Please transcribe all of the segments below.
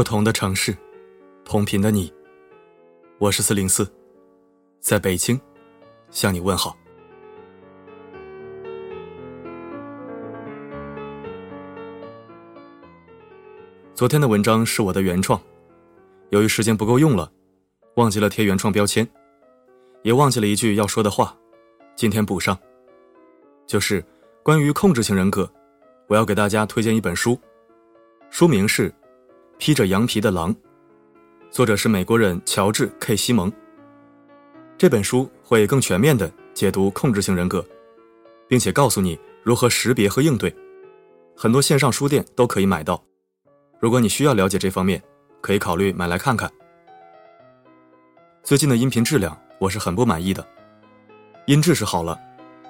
不同的城市，同频的你，我是四零四，在北京向你问好。昨天的文章是我的原创，由于时间不够用了，忘记了贴原创标签，也忘记了一句要说的话，今天补上，就是关于控制型人格，我要给大家推荐一本书，书名是《披着羊皮的狼》，作者是美国人乔治 ·K· 西蒙。这本书会更全面的解读控制型人格，并且告诉你如何识别和应对，很多线上书店都可以买到。如果你需要了解这方面，可以考虑买来看看。最近的音频质量我是很不满意的，音质是好了，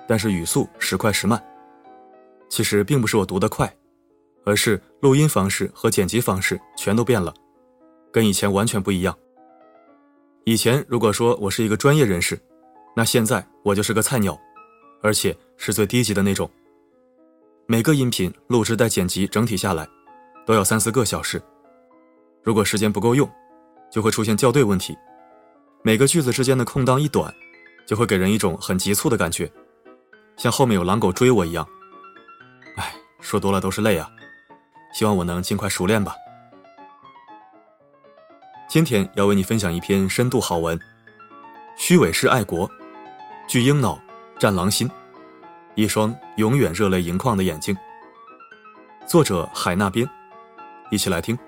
但是语速时快时慢。其实并不是我读得快，而是录音方式和剪辑方式全都变了，跟以前完全不一样。以前如果说我是一个专业人士，那现在我就是个菜鸟，而且是最低级的那种。每个音频录制带剪辑，整体下来。都要三四个小时，如果时间不够用，就会出现校对问题。每个句子之间的空档一短，就会给人一种很急促的感觉，像后面有狼狗追我一样。哎，说多了都是泪啊！希望我能尽快熟练吧。今天要为你分享一篇深度好文：虚伪是爱国，巨婴脑，战狼心，一双永远热泪盈眶的眼睛。作者海那边。一起来听。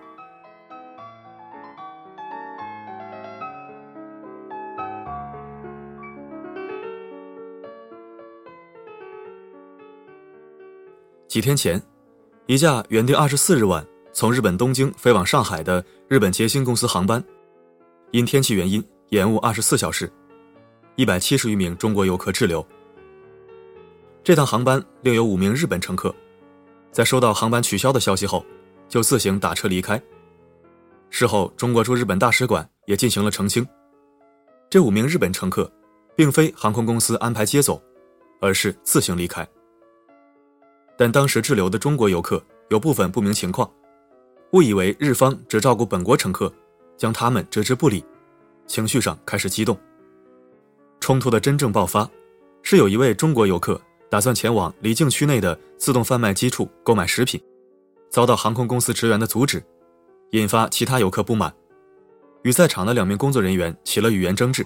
几天前，一架原定二十四日晚从日本东京飞往上海的日本捷星公司航班，因天气原因延误二十四小时，一百七十余名中国游客滞留。这趟航班另有五名日本乘客，在收到航班取消的消息后。就自行打车离开。事后，中国驻日本大使馆也进行了澄清，这五名日本乘客，并非航空公司安排接走，而是自行离开。但当时滞留的中国游客有部分不明情况，误以为日方只照顾本国乘客，将他们置之不理，情绪上开始激动。冲突的真正爆发，是有一位中国游客打算前往离境区内的自动贩卖机处购买食品。遭到航空公司职员的阻止，引发其他游客不满，与在场的两名工作人员起了语言争执，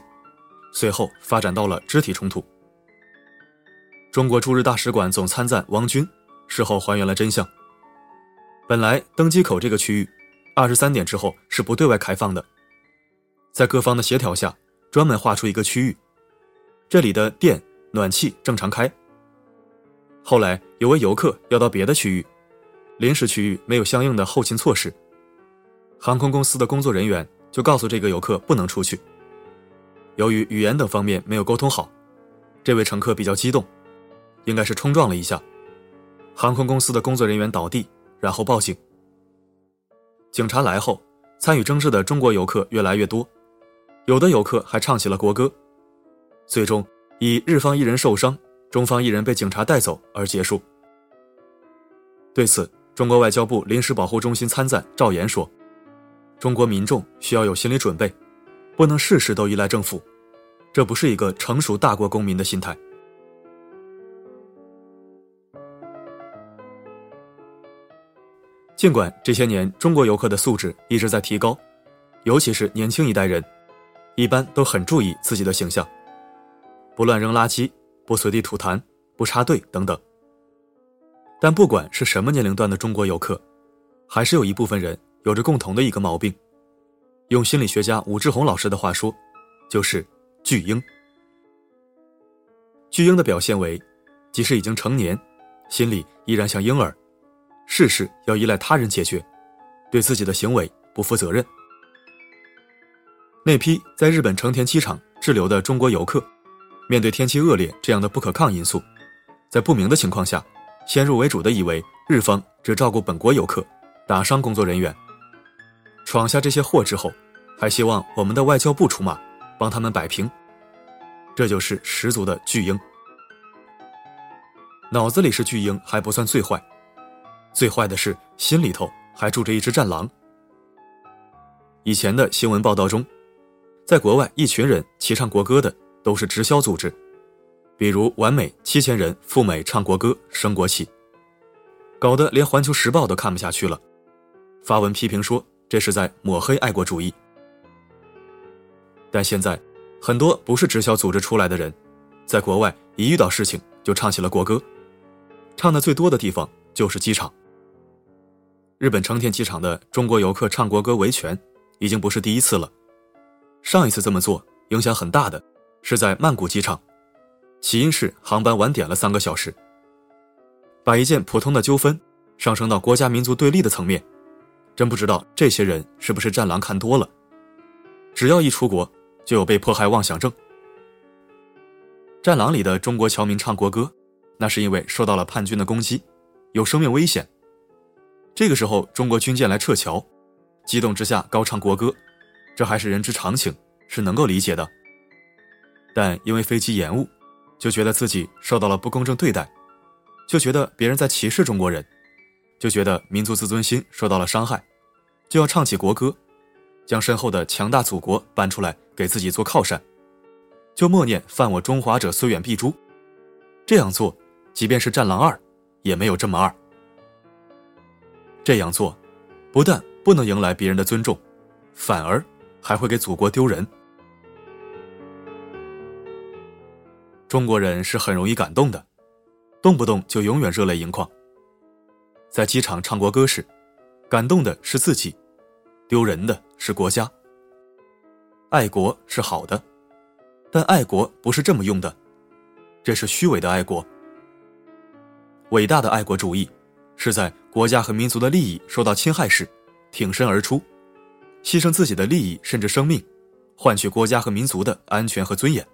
随后发展到了肢体冲突。中国驻日大使馆总参赞王军事后还原了真相。本来登机口这个区域，二十三点之后是不对外开放的，在各方的协调下，专门划出一个区域，这里的电暖气正常开。后来有位游客要到别的区域。临时区域没有相应的后勤措施，航空公司的工作人员就告诉这个游客不能出去。由于语言等方面没有沟通好，这位乘客比较激动，应该是冲撞了一下。航空公司的工作人员倒地，然后报警。警察来后，参与争执的中国游客越来越多，有的游客还唱起了国歌，最终以日方一人受伤，中方一人被警察带走而结束。对此，中国外交部临时保护中心参赞赵岩说：“中国民众需要有心理准备，不能事事都依赖政府，这不是一个成熟大国公民的心态。”尽管这些年中国游客的素质一直在提高，尤其是年轻一代人，一般都很注意自己的形象，不乱扔垃圾，不随地吐痰，不插队等等。但不管是什么年龄段的中国游客，还是有一部分人有着共同的一个毛病。用心理学家武志红老师的话说，就是“巨婴”。巨婴的表现为，即使已经成年，心里依然像婴儿，事事要依赖他人解决，对自己的行为不负责任。那批在日本成田机场滞留的中国游客，面对天气恶劣这样的不可抗因素，在不明的情况下。先入为主的以为日方只照顾本国游客，打伤工作人员，闯下这些祸之后，还希望我们的外交部出马，帮他们摆平。这就是十足的巨婴。脑子里是巨婴还不算最坏，最坏的是心里头还住着一只战狼。以前的新闻报道中，在国外一群人齐唱国歌的都是直销组织，比如完美七千人赴美唱国歌升国旗，搞得连《环球时报》都看不下去了，发文批评说这是在抹黑爱国主义。但现在，很多不是直销组织出来的人，在国外一遇到事情就唱起了国歌，唱的最多的地方就是机场。日本成田机场的中国游客唱国歌维权，已经不是第一次了。上一次这么做影响很大的，是在曼谷机场，起因是航班晚点了三个小时。把一件普通的纠纷上升到国家民族对立的层面，真不知道这些人是不是战狼看多了。只要一出国，就有被迫害妄想症。战狼里的中国侨民唱国歌，那是因为受到了叛军的攻击，有生命危险。这个时候，中国军舰来撤侨，激动之下高唱国歌，这还是人之常情，是能够理解的。但因为飞机延误，就觉得自己受到了不公正对待，就觉得别人在歧视中国人，就觉得民族自尊心受到了伤害，就要唱起国歌，将身后的强大祖国搬出来给自己做靠山，就默念“犯我中华者，虽远必诛”。这样做，即便是战狼二，也没有这么二。这样做，不但不能迎来别人的尊重，反而还会给祖国丢人。中国人是很容易感动的，动不动就永远热泪盈眶。在机场唱国歌时，感动的是自己，丢人的是国家。爱国是好的，但爱国不是这么用的，这是虚伪的爱国。伟大的爱国主义。是在国家和民族的利益受到侵害时，挺身而出，牺牲自己的利益甚至生命，换取国家和民族的安全和尊严。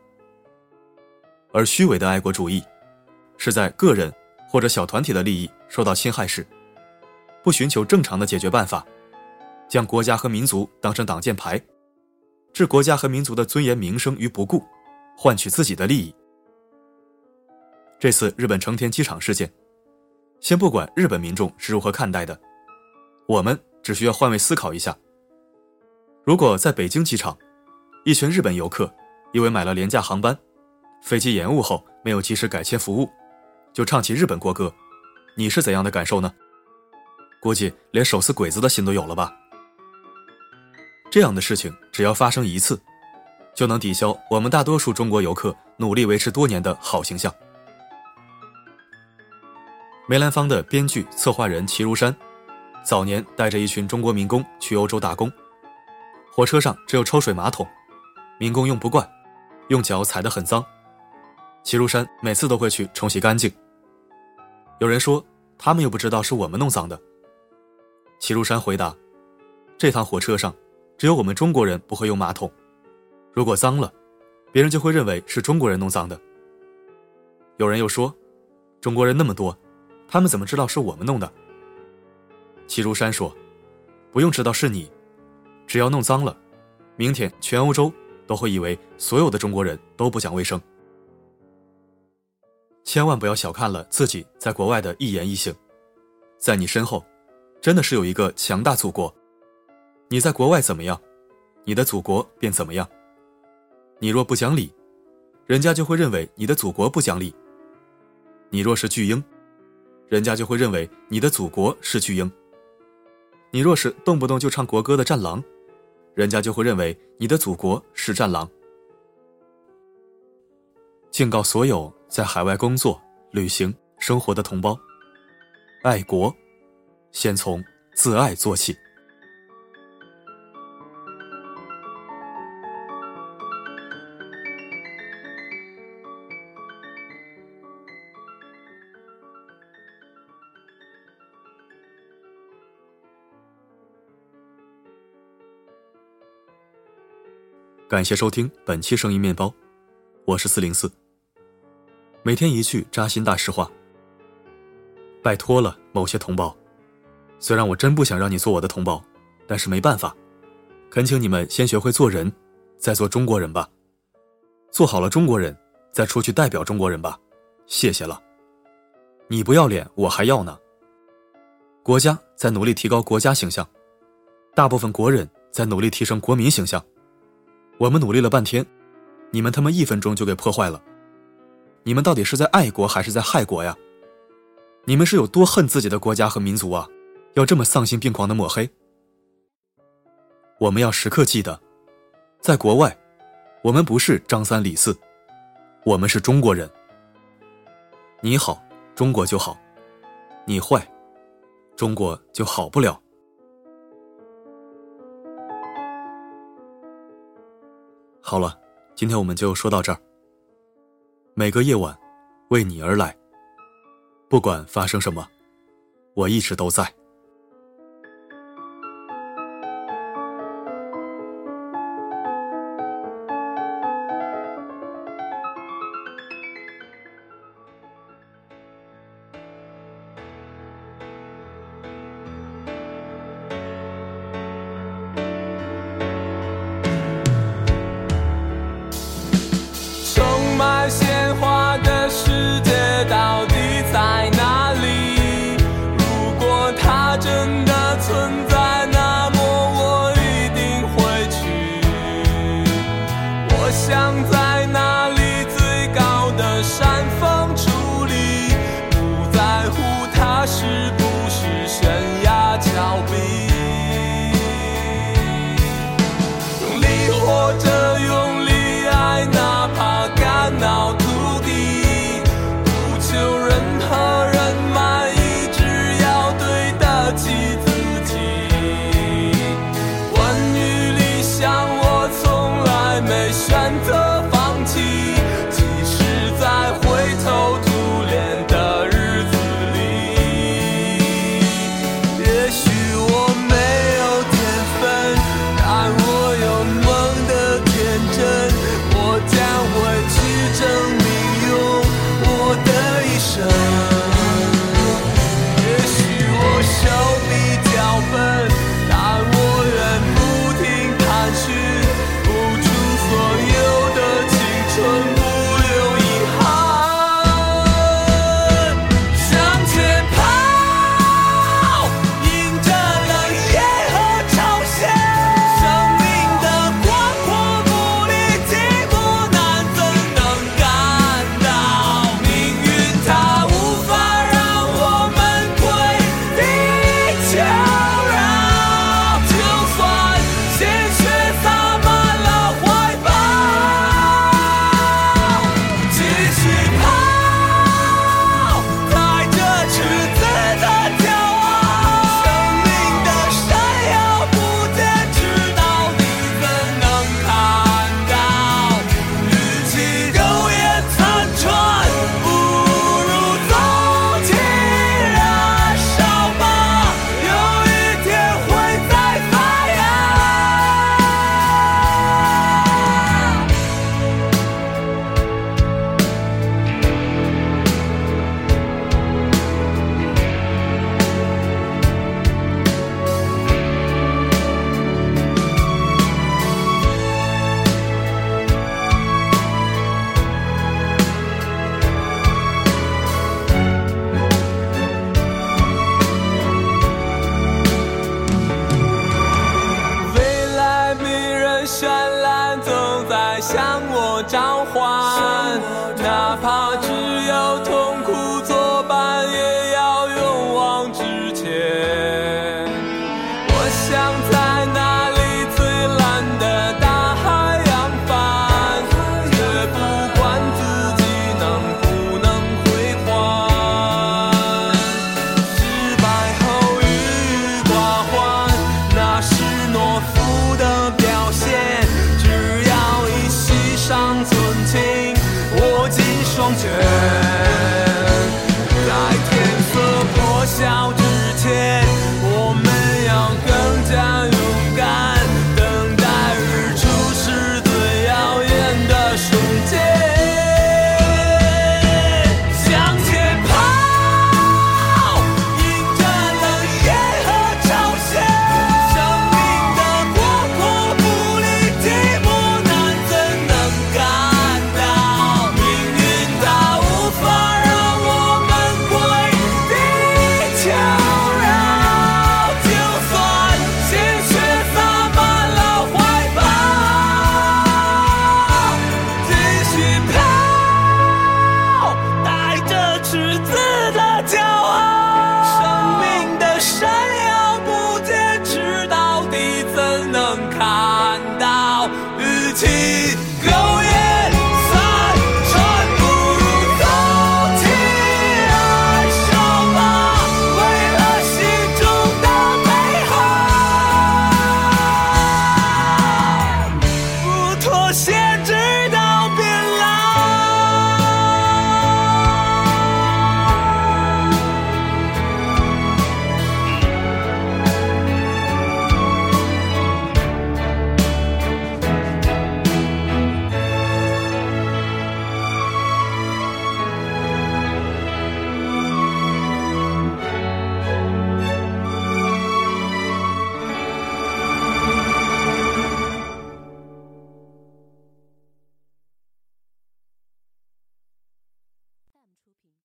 而虚伪的爱国主义，是在个人或者小团体的利益受到侵害时，不寻求正常的解决办法，将国家和民族当成挡箭牌，置国家和民族的尊严名声于不顾，换取自己的利益。这次日本成田机场事件。先不管日本民众是如何看待的，我们只需要换位思考一下：如果在北京机场，一群日本游客因为买了廉价航班，飞机延误后没有及时改签服务，就唱起日本国歌，你是怎样的感受呢？估计连手撕鬼子的心都有了吧？这样的事情只要发生一次，就能抵消我们大多数中国游客努力维持多年的好形象。梅兰芳的编剧、策划人齐如山，早年带着一群中国民工去欧洲打工，火车上只有抽水马桶，民工用不惯，用脚踩得很脏，齐如山每次都会去冲洗干净。有人说他们又不知道是我们弄脏的，齐如山回答：这趟火车上只有我们中国人不会用马桶，如果脏了，别人就会认为是中国人弄脏的。有人又说，中国人那么多。他们怎么知道是我们弄的？齐如山说：“不用知道是你，只要弄脏了，明天全欧洲都会以为所有的中国人都不讲卫生。千万不要小看了自己在国外的一言一行，在你身后，真的是有一个强大祖国。你在国外怎么样，你的祖国便怎么样。你若不讲理，人家就会认为你的祖国不讲理。你若是巨婴。”人家就会认为你的祖国是巨婴。你若是动不动就唱国歌的战狼，人家就会认为你的祖国是战狼。敬告所有在海外工作、旅行、生活的同胞：爱国，先从自爱做起。感谢收听本期声音面包，我是四零四。每天一句扎心大实话，拜托了某些同胞，虽然我真不想让你做我的同胞，但是没办法，恳请你们先学会做人，再做中国人吧。做好了中国人，再出去代表中国人吧。谢谢了。你不要脸，我还要呢。国家在努力提高国家形象，大部分国人在努力提升国民形象。我们努力了半天，你们他妈一分钟就给破坏了。你们到底是在爱国还是在害国呀？你们是有多恨自己的国家和民族啊？要这么丧心病狂的抹黑？我们要时刻记得，在国外，我们不是张三李四，我们是中国人。你好，中国就好；你坏，中国就好不了。好了，今天我们就说到这儿。每个夜晚，为你而来。不管发生什么，我一直都在。